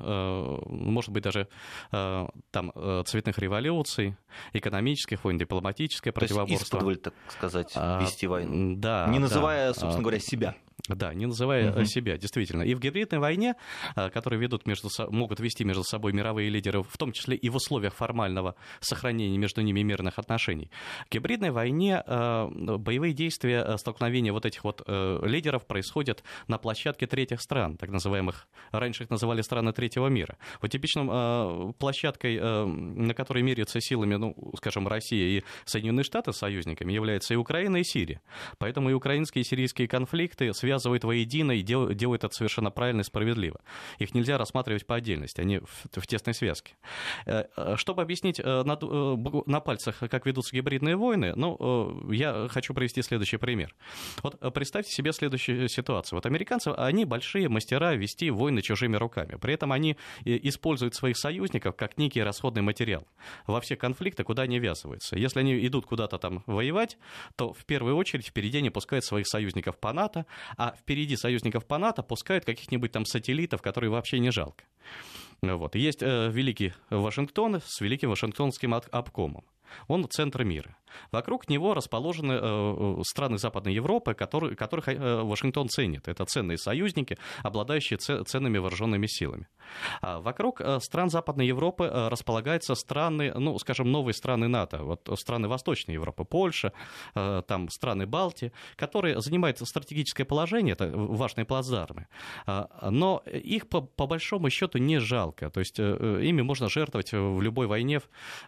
может быть, даже там цветных революций, экономических войн, дипломатическое противоборство. То есть, так сказать, а, вести войну. Да. Не называя, да, собственно говоря, себя. Да, не называя угу. себя, действительно. И в гибридной войне, э, которую ведут между, могут вести между собой мировые лидеры, в том числе и в условиях формального сохранения между ними мирных отношений, в гибридной войне э, боевые действия, столкновения вот этих вот лидеров происходят на площадке третьих стран, так называемых, раньше их называли страны третьего мира. Вот типичным площадкой, на которой меряются силами, ну, скажем, Россия и Соединенные Штаты союзниками, является и Украина, и Сирия. Поэтому и украинские и сирийские конфликты связаны связывают воедино и дел, делают это совершенно правильно и справедливо. Их нельзя рассматривать по отдельности, они в, в тесной связке. Э, э, чтобы объяснить э, на, на пальцах, как ведутся гибридные войны, ну, я хочу привести следующий пример. Вот представьте себе следующую ситуацию. Вот американцы, они большие мастера вести войны чужими руками. При этом они используют своих союзников как некий расходный материал во все конфликты, куда они ввязываются. Если они идут куда-то там воевать, то в первую очередь впереди они пускают своих союзников по НАТО, впереди союзников по НАТО пускают каких-нибудь там сателлитов, которые вообще не жалко. Вот. Есть э, великий Вашингтон с великим Вашингтонским обкомом. Он центр мира. Вокруг него расположены э, э, страны Западной Европы, которые, которых э, Вашингтон ценит. Это ценные союзники, обладающие ценными вооруженными силами. А вокруг стран Западной Европы располагаются страны, ну, скажем, новые страны НАТО, вот страны Восточной Европы, Польша, там страны Балтии, которые занимают стратегическое положение, это важные плацдармы, но их по, по большому счету не жалко, то есть ими можно жертвовать в любой войне,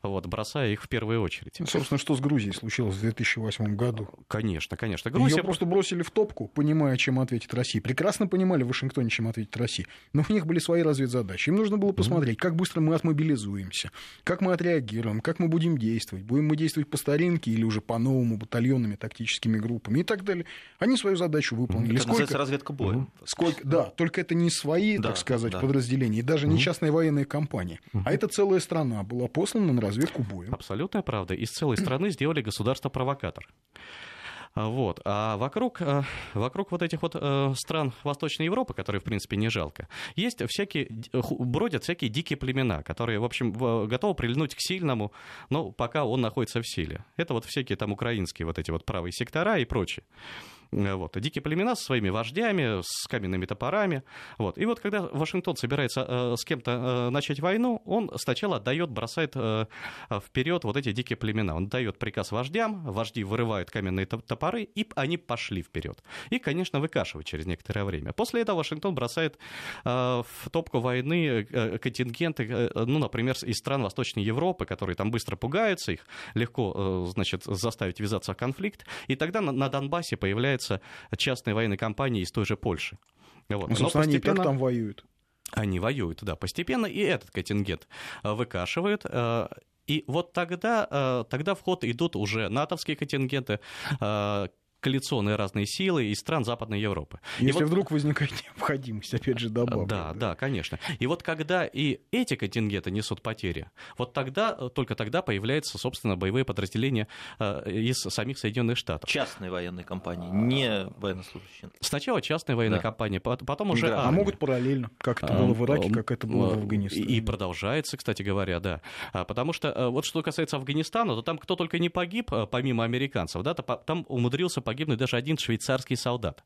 вот, бросая их в первую очередь. Ну, собственно, что с Грузией случилось в 2008 году. Конечно, конечно. Грузия... Ее просто бросили в топку, понимая, чем ответит Россия. Прекрасно понимали в Вашингтоне, чем ответит Россия. Но у них были свои разведзадачи. Им нужно было посмотреть, как быстро мы отмобилизуемся, как мы отреагируем, как мы будем действовать. Будем мы действовать по старинке или уже по-новому, батальонными, тактическими группами и так далее. Они свою задачу выполнили. Это сколько... разведка боя. Сколько... Да, только это не свои, да, так сказать, да. подразделения, и даже не частные военные компании. А это целая страна была послана на разведку боя. Абсолютная правда. Из целой страны сделали государство-провокатор. А, вот. А вокруг, э, вокруг вот этих вот э, стран Восточной Европы, которые, в принципе, не жалко, есть всякие, бродят всякие дикие племена, которые, в общем, готовы прильнуть к сильному, но пока он находится в силе. Это вот всякие там украинские вот эти вот правые сектора и прочее. Э, вот. Дикие племена со своими вождями, с каменными топорами. Вот. И вот когда Вашингтон собирается э, с кем-то э, начать войну, он сначала отдает, бросает вперед вот эти дикие племена. Он дает приказ вождям, вожди вырывают каменные топоры, и они пошли вперед. И, конечно, выкашивают через некоторое время. После этого Вашингтон бросает в топку войны контингенты, ну, например, из стран Восточной Европы, которые там быстро пугаются, их легко, значит, заставить ввязаться в конфликт. И тогда на Донбассе появляется являются частной военной компанией из той же Польши. Вот. Ну, собственно, постепенно... они и так там воюют. Они воюют, да, постепенно, и этот контингент э, выкашивают. Э, и вот тогда, э, тогда в ход идут уже натовские контингенты, коалиционные разные силы из стран Западной Европы. Если вот... вдруг возникает необходимость, опять же, добавлю. Да, да, конечно. И вот когда и эти контингенты несут потери, вот тогда, только тогда появляются, собственно, боевые подразделения э, из самих Соединенных Штатов. Частные военные компании, не военнослужащие. Сначала частные военные да. компании, потом уже да. А могут параллельно, как это было в Ираке, как это было в Афганистане. И продолжается, кстати говоря, да. А, потому что э, вот что касается Афганистана, то там кто только не погиб, э, помимо американцев, да, там умудрился погибнуть погибнуть даже один швейцарский солдат.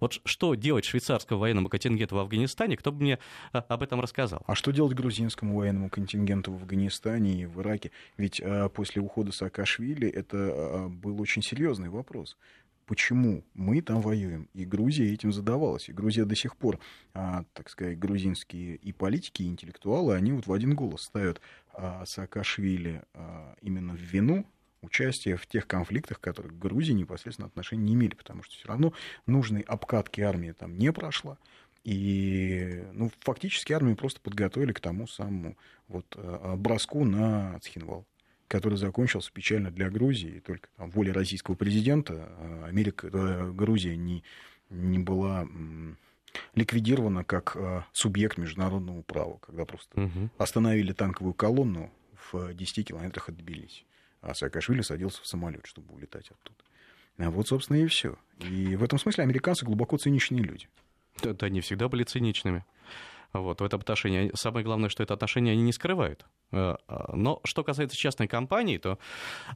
Вот что делать швейцарскому военному контингенту в Афганистане, кто бы мне а, об этом рассказал? А что делать грузинскому военному контингенту в Афганистане и в Ираке? Ведь а, после ухода Саакашвили это а, был очень серьезный вопрос. Почему мы там воюем? И Грузия этим задавалась. И Грузия до сих пор, а, так сказать, грузинские и политики, и интеллектуалы, они вот в один голос ставят а, Саакашвили а, именно в вину участие в тех конфликтах, которые к Грузии непосредственно отношения не имели, потому что все равно нужной обкатки армии там не прошла. И ну, фактически армию просто подготовили к тому самому вот, э, броску на Цхинвал который закончился печально для Грузии, и только там, воля российского президента э, Америка, э, Грузия не, не была ликвидирована как субъект международного права, когда просто угу. остановили танковую колонну в 10 километрах от Тбилиси а Саакашвили садился в самолет, чтобы улетать оттуда. А вот, собственно, и все. И в этом смысле американцы глубоко циничные люди. Да, да они всегда были циничными. Вот, в этом отношении. Самое главное, что это отношение они не скрывают. Э, а, но что касается частной компании, то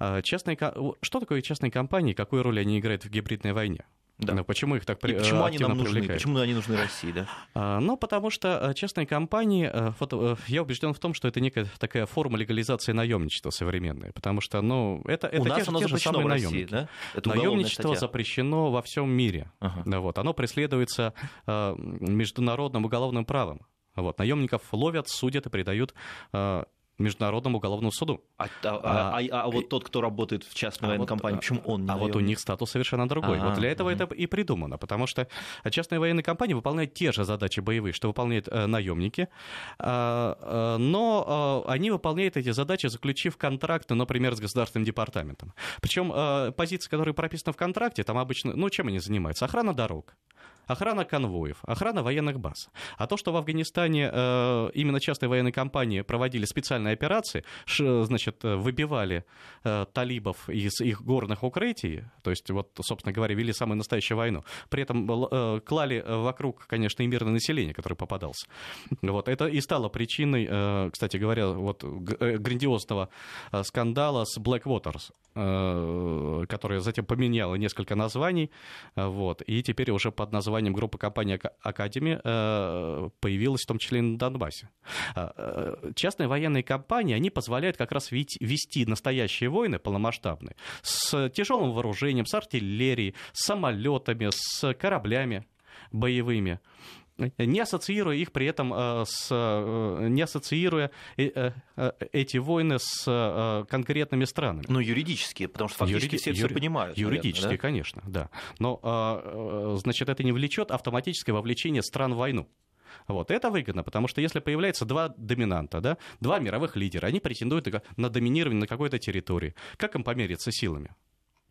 э, частные, что такое частные компании, какую роль они играют в гибридной войне? Да. Но почему их так при... почему они нам нужны? Почему они нужны России, да? А, ну, потому что э, частные компании, э, вот, э, я убежден в том, что это некая такая форма легализации наемничества современная, потому что, ну, это, это У те, нас те же самые России, наемники. Да? Это Наемничество запрещено во всем мире. Ага. Да, вот, оно преследуется международным уголовным правом. Вот, наемников ловят, судят и предают Международному уголовному суду. А, а, а, а, а вот тот, кто работает в частной а военной вот, компании, почему он не А вот у них статус совершенно другой. А-а-а. Вот для этого угу. это и придумано, потому что частные военные компании выполняют те же задачи боевые, что выполняют э, наемники, э, э, но э, они выполняют эти задачи, заключив контракты, например, с государственным департаментом. Причем э, позиции, которые прописаны в контракте, там обычно, ну, чем они занимаются? Охрана дорог, охрана конвоев, охрана военных баз. А то, что в Афганистане э, именно частные военные компании проводили специальные операции, ш, значит, выбивали э, талибов из их горных укрытий, то есть, вот, собственно говоря, вели самую настоящую войну, при этом э, клали вокруг, конечно, и мирное население, которое попадалось. Вот, это и стало причиной, э, кстати говоря, вот, э, грандиозного э, скандала с Black Waters, э, которая затем поменяла несколько названий, э, вот, и теперь уже под названием группы компании Академи э, появилась в том числе и на Донбассе. Э, э, частные военные компании, они позволяют как раз вести настоящие войны полномасштабные с тяжелым вооружением, с артиллерией, с самолетами, с кораблями боевыми не ассоциируя их при этом э, с, э, не ассоциируя э, эти войны с конкретными странами. Ну, юридически, потому что фактически Юриди... все юри... все понимают. Юридически, наверное, да? конечно, да. Но, значит, это не влечет автоматическое вовлечение стран в войну. Вот. Это выгодно, потому что если появляется два доминанта, да, два мировых лидера, они претендуют на доминирование на какой-то территории. Как им помериться силами?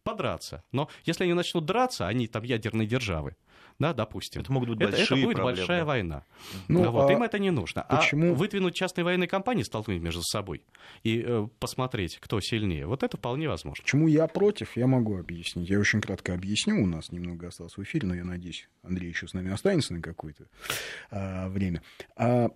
подраться. Но если они начнут драться, они там ядерные державы, да, допустим. Это могут быть это, большие это будет проблемы, большая да. война. Ну, Ну, вот, а им это не нужно. почему- А выдвинуть частные военные компании, столкнуть между собой и э, посмотреть, кто сильнее, вот это вполне возможно. Почему я против, я могу объяснить. Я очень кратко объясню. У нас немного осталось в эфире, но я надеюсь, Андрей еще с нами останется на какое-то а, время. А,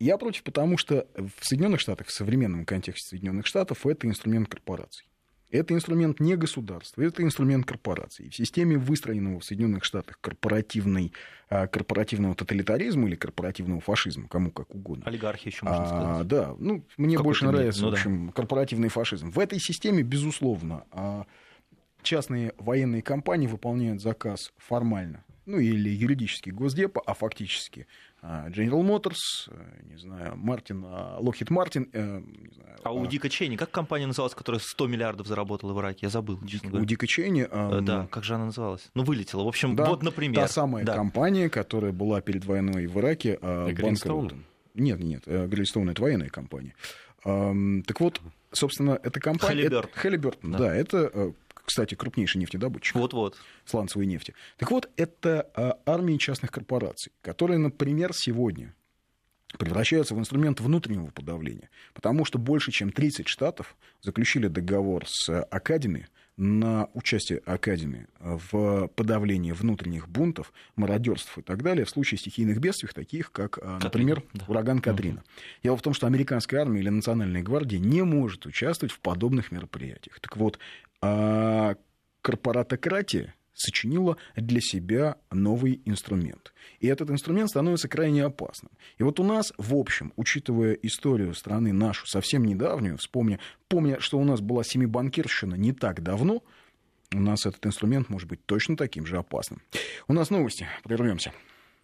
я против, потому что в Соединенных Штатах, в современном контексте Соединенных Штатов, это инструмент корпораций. Это инструмент не государства, это инструмент корпораций. В системе выстроенного в Соединенных Штатах корпоративной, а, корпоративного тоталитаризма или корпоративного фашизма, кому как угодно, Олигархи еще можно а, сказать. да, ну, мне В больше нравится, ну в да. общем, корпоративный фашизм. В этой системе, безусловно, а, частные военные компании выполняют заказ формально, ну, или юридически Госдепа, а фактически а, General Motors, э, не знаю, Мартин, а, Lockheed Martin, э, А у Дика Чейни, как компания называлась, которая 100 миллиардов заработала в Ираке? Я забыл, честно у. Дика Чейни, а, Э, Да, как же она называлась? Ну, вылетела. В общем, Да, вот, например. та самая да. компания, которая была перед войной в Ираке, а, Гринстоун? банкротом. Нет, нет, Гринстоун это военная компания. Так вот, собственно, эта компания... Это- Halliburton, Да. да, это, кстати, крупнейший нефтедобытчик Вот-вот. сланцевой нефти. Так вот, это а, армии частных корпораций, которые, например, сегодня превращаются в инструмент внутреннего подавления, потому что больше чем 30 штатов заключили договор с Академи на участие Академи в подавлении внутренних бунтов, мародерств и так далее в случае стихийных бедствий, таких как, а, например, да. ураган Катрина. Дело в том, что американская армия или национальная гвардия не может участвовать в подобных мероприятиях. Так вот, а, корпоратократия сочинила для себя новый инструмент. И этот инструмент становится крайне опасным. И вот у нас, в общем, учитывая историю страны нашу, совсем недавнюю, вспомня, помня, что у нас была семибанкирщина не так давно, у нас этот инструмент может быть точно таким же опасным. У нас новости. Прервемся.